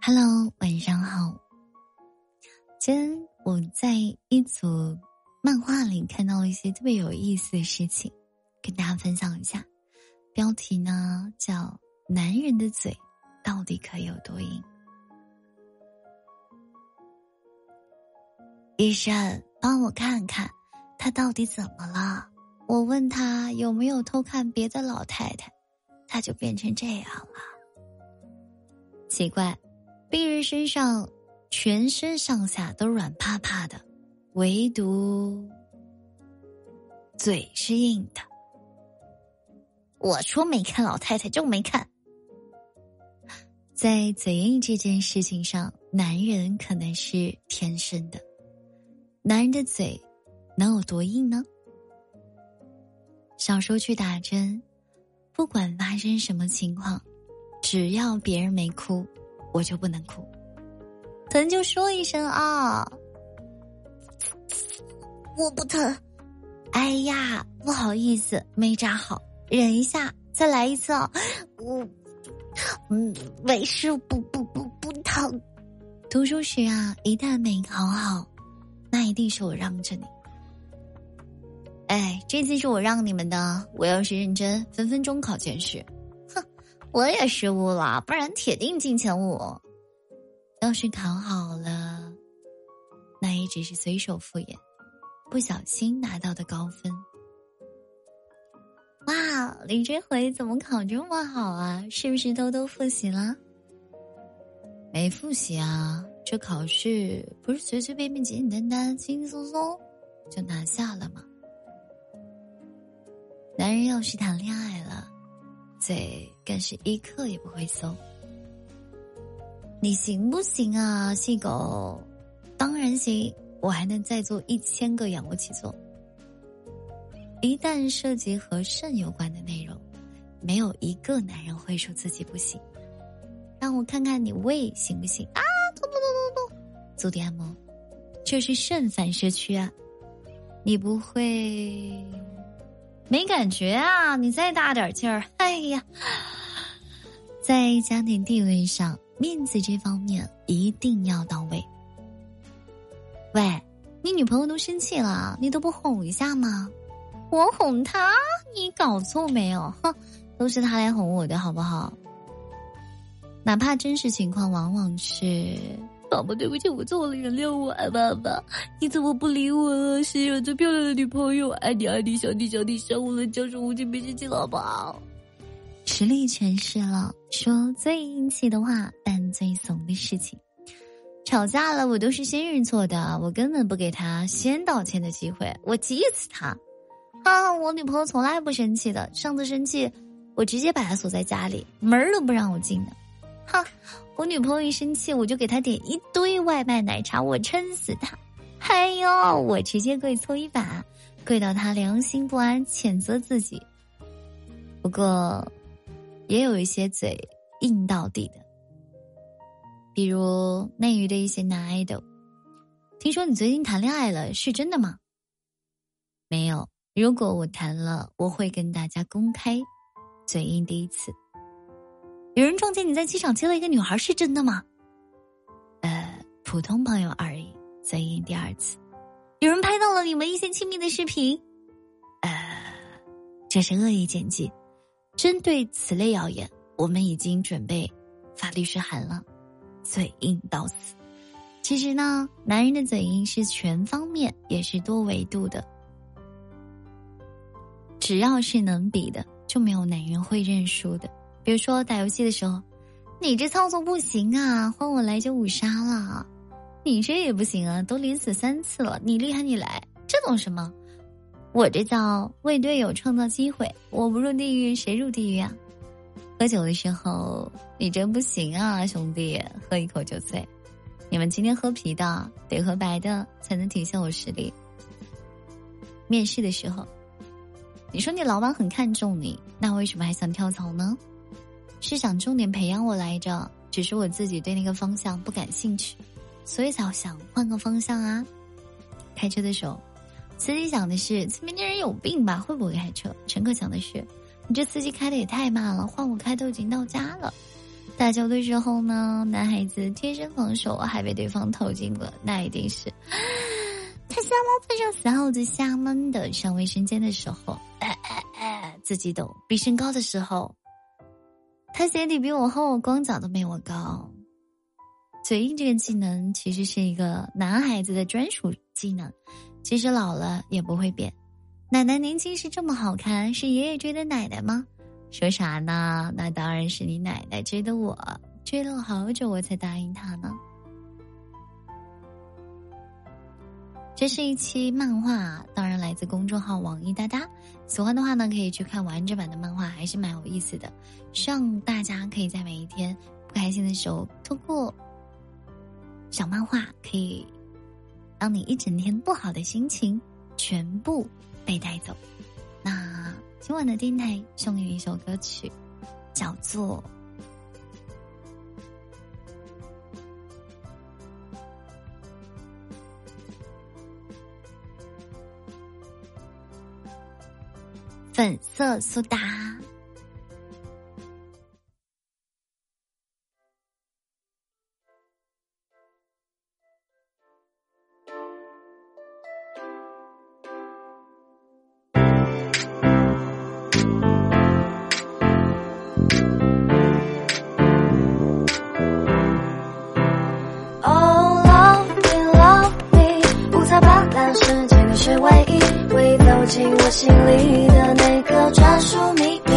Hello，晚上好。今天我在一组漫画里看到了一些特别有意思的事情，跟大家分享一下。标题呢叫《男人的嘴到底可以有多硬》。医生，帮我看看他到底怎么了。我问他有没有偷看别的老太太，他就变成这样了。奇怪。病人身上全身上下都软趴趴的，唯独嘴是硬的。我说没看老太太就没看。在嘴硬这件事情上，男人可能是天生的。男人的嘴能有多硬呢？小时候去打针，不管发生什么情况，只要别人没哭。我就不能哭，疼就说一声啊！我不疼，哎呀，不好意思，没扎好，忍一下，再来一次啊！我，嗯，没事，不不不不疼。读书时啊，一旦没考好，那一定是我让着你。哎，这次是我让你们的，我要是认真，分分钟考前十。我也失误了，不然铁定进前五。要是考好了，那也只是随手敷衍，不小心拿到的高分。哇，你这回怎么考这么好啊？是不是偷偷复习了？没复习啊，这考试不是随随便便、简简单单、轻轻松松就拿下了吗？男人要是谈恋爱了。嘴更是一刻也不会松，你行不行啊，细狗？当然行，我还能再做一千个仰卧起坐。一旦涉及和肾有关的内容，没有一个男人会说自己不行。让我看看你胃行不行啊？痛痛痛痛痛！做点按摩，这是肾反射区啊，你不会？没感觉啊！你再大点劲儿！哎呀，在家庭地位上，面子这方面一定要到位。喂，你女朋友都生气了，你都不哄一下吗？我哄她？你搞错没有？哼，都是她来哄我的，好不好？哪怕真实情况往往是。宝宝，对不起，我错了，原谅我，爱爸爸。你怎么不理我了？世界上最漂亮的女朋友，爱你，爱你，想你，想你，想我了，江水无情，别生气，好不好？实力诠释了说最硬气的话，但最怂的事情。吵架了，我都是先认错的，我根本不给他先道歉的机会，我急死他。啊，我女朋友从来不生气的，上次生气，我直接把她锁在家里，门都不让我进的。哈，我女朋友一生气，我就给她点一堆外卖奶茶，我撑死她。哎呦，我直接跪搓衣板，跪到她良心不安，谴责自己。不过，也有一些嘴硬到底的，比如内娱的一些男爱豆。听说你最近谈恋爱了，是真的吗？没有。如果我谈了，我会跟大家公开嘴硬第一次。有人撞见你在机场接了一个女孩，是真的吗？呃，普通朋友而已。再演第二次，有人拍到了你们一些亲密的视频，呃，这是恶意剪辑。针对此类谣言，我们已经准备发律师函了。嘴硬到死。其实呢，男人的嘴硬是全方面，也是多维度的。只要是能比的，就没有男人会认输的。比如说打游戏的时候，你这操作不行啊，换我来就五杀了。你这也不行啊，都连死三次了，你厉害你来，这懂什么？我这叫为队友创造机会。我不入地狱谁入地狱啊？喝酒的时候你真不行啊，兄弟，喝一口就醉。你们今天喝啤的，得喝白的才能体现我实力。面试的时候，你说你老板很看重你，那为什么还想跳槽呢？是想重点培养我来着，只是我自己对那个方向不感兴趣，所以才想换个方向啊。开车的时候，司机想的是前面那人有病吧，会不会开车？乘客想的是，你这司机开的也太慢了，换我开都已经到家了。打球的时候呢，男孩子贴身防守，还被对方投进了，那一定是他瞎猫碰上死耗子瞎闷的。上卫生间的时候，哎哎哎，自己懂；比身高的时候，他鞋底比我厚，光脚都没我高。嘴硬这个技能其实是一个男孩子的专属技能，即使老了也不会变。奶奶年轻时这么好看，是爷爷追的奶奶吗？说啥呢？那当然是你奶奶追的我，追了好久我才答应他呢。这是一期漫画，当然来自公众号网易大大。喜欢的话呢，可以去看完整版的漫画，还是蛮有意思的。希望大家可以在每一天不开心的时候，通过。小漫画可以让你一整天不好的心情全部被带走。那今晚的电台送你一首歌曲，叫做《粉色苏打》。那个专属秘密。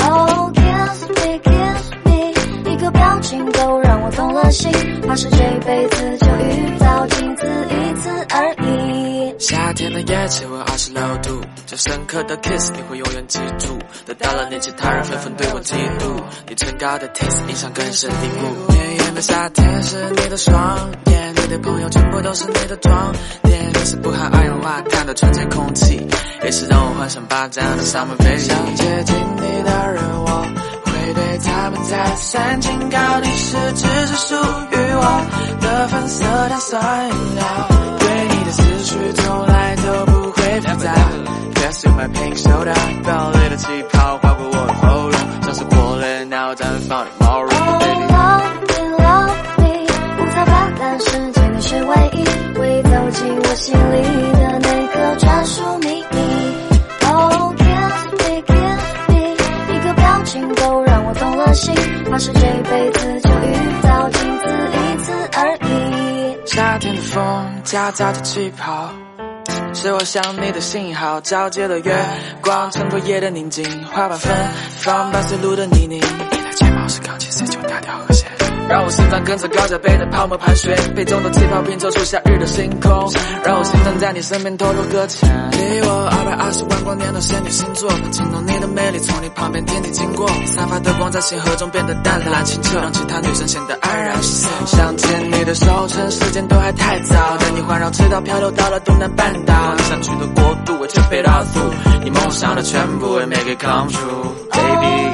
Oh kiss me kiss me，一个表情都让我动了心，怕是这辈子就遇到仅此一次而已。夏天的夜气温二十六度，这深刻的 kiss 你会永远记住。得到了你，其他人纷纷对我嫉妒。你唇膏的 taste 印象根深蒂固。炎炎的夏天是你的双眼，你的朋友全部都是你的装点，你是不含二氧化碳的纯洁空气。也是让我幻想霸占的 summer baby。想接近你的人，我会对他们再三警告，你是只是属于我的粉色碳酸饮料。对你的思绪从来都不会复杂。Guess you my pink soda，堡垒的气泡的风夹杂着气泡，是我想你的信号。皎洁的月光衬托夜的宁静，花瓣芬芳伴随路的泥泞。你的睫毛是钢琴随就大调和弦。让我心脏跟着高脚杯的泡沫盘旋，杯中的气泡拼凑出夏日的星空。让我心脏在你身边偷偷搁浅。离我二百二十万光年的仙女星座，惊动你的魅力，从你旁边天地经过，散发的光在星河中变得淡蓝清澈，让其他女生显得黯然失色。想牵你的手，趁时间都还太早，带你环绕赤道，漂流到了东南半岛。你想去的国度，I take it all through，你梦想的全部 we make it come true，baby。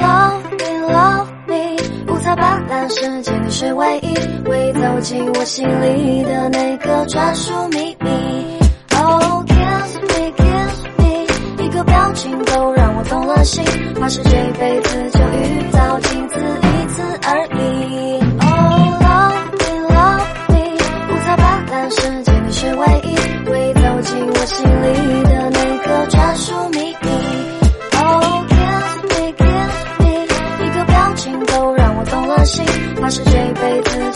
彩斑斓世界，你是唯一，唯一走进我心里的那个专属秘密。Oh kiss me kiss me，一个表情都让我动了心，怕是这辈子就遇到仅此一次而已。那是这辈子。